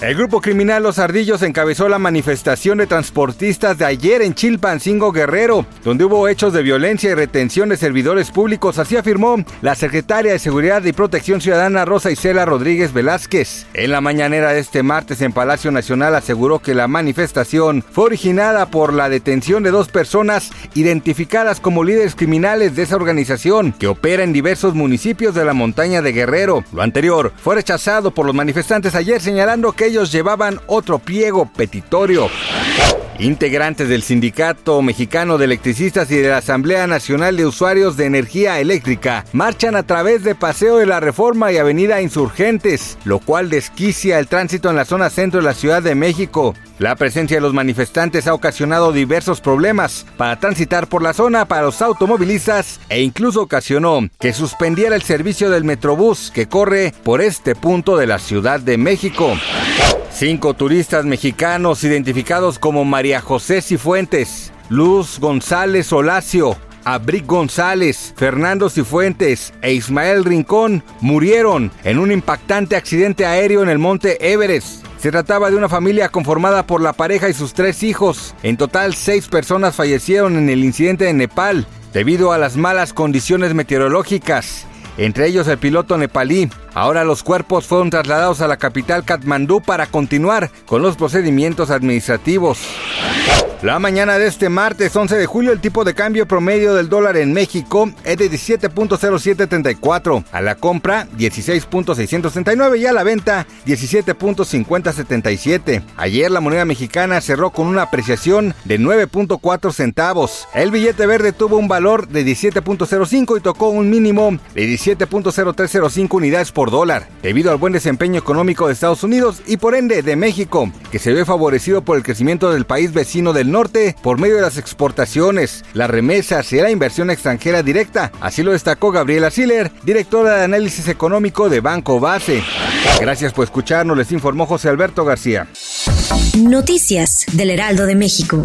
El grupo criminal Los Ardillos encabezó la manifestación de transportistas de ayer en Chilpancingo Guerrero, donde hubo hechos de violencia y retención de servidores públicos, así afirmó la secretaria de Seguridad y Protección Ciudadana Rosa Isela Rodríguez Velázquez. En la mañanera de este martes en Palacio Nacional aseguró que la manifestación fue originada por la detención de dos personas identificadas como líderes criminales de esa organización que opera en diversos municipios de la montaña de Guerrero. Lo anterior fue rechazado por los manifestantes ayer señalando que ellos llevaban otro pliego petitorio. Integrantes del Sindicato Mexicano de Electricistas y de la Asamblea Nacional de Usuarios de Energía Eléctrica marchan a través de Paseo de la Reforma y Avenida Insurgentes, lo cual desquicia el tránsito en la zona centro de la Ciudad de México. La presencia de los manifestantes ha ocasionado diversos problemas para transitar por la zona para los automovilistas e incluso ocasionó que suspendiera el servicio del Metrobús que corre por este punto de la Ciudad de México. Cinco turistas mexicanos identificados como María José Cifuentes, Luz González Olacio, Abric González, Fernando Cifuentes e Ismael Rincón murieron en un impactante accidente aéreo en el monte Everest. Se trataba de una familia conformada por la pareja y sus tres hijos. En total, seis personas fallecieron en el incidente de Nepal debido a las malas condiciones meteorológicas entre ellos el piloto nepalí. Ahora los cuerpos fueron trasladados a la capital Katmandú para continuar con los procedimientos administrativos. La mañana de este martes 11 de julio el tipo de cambio promedio del dólar en México es de 17.0734, a la compra 16.639 y a la venta 17.5077. Ayer la moneda mexicana cerró con una apreciación de 9.4 centavos. El billete verde tuvo un valor de 17.05 y tocó un mínimo de 17.0305 unidades por dólar, debido al buen desempeño económico de Estados Unidos y por ende de México, que se ve favorecido por el crecimiento del país vecino norte por medio de las exportaciones, las remesas y la inversión extranjera directa. Así lo destacó Gabriela Siller, directora de análisis económico de Banco Base. Gracias por escucharnos, les informó José Alberto García. Noticias del Heraldo de México.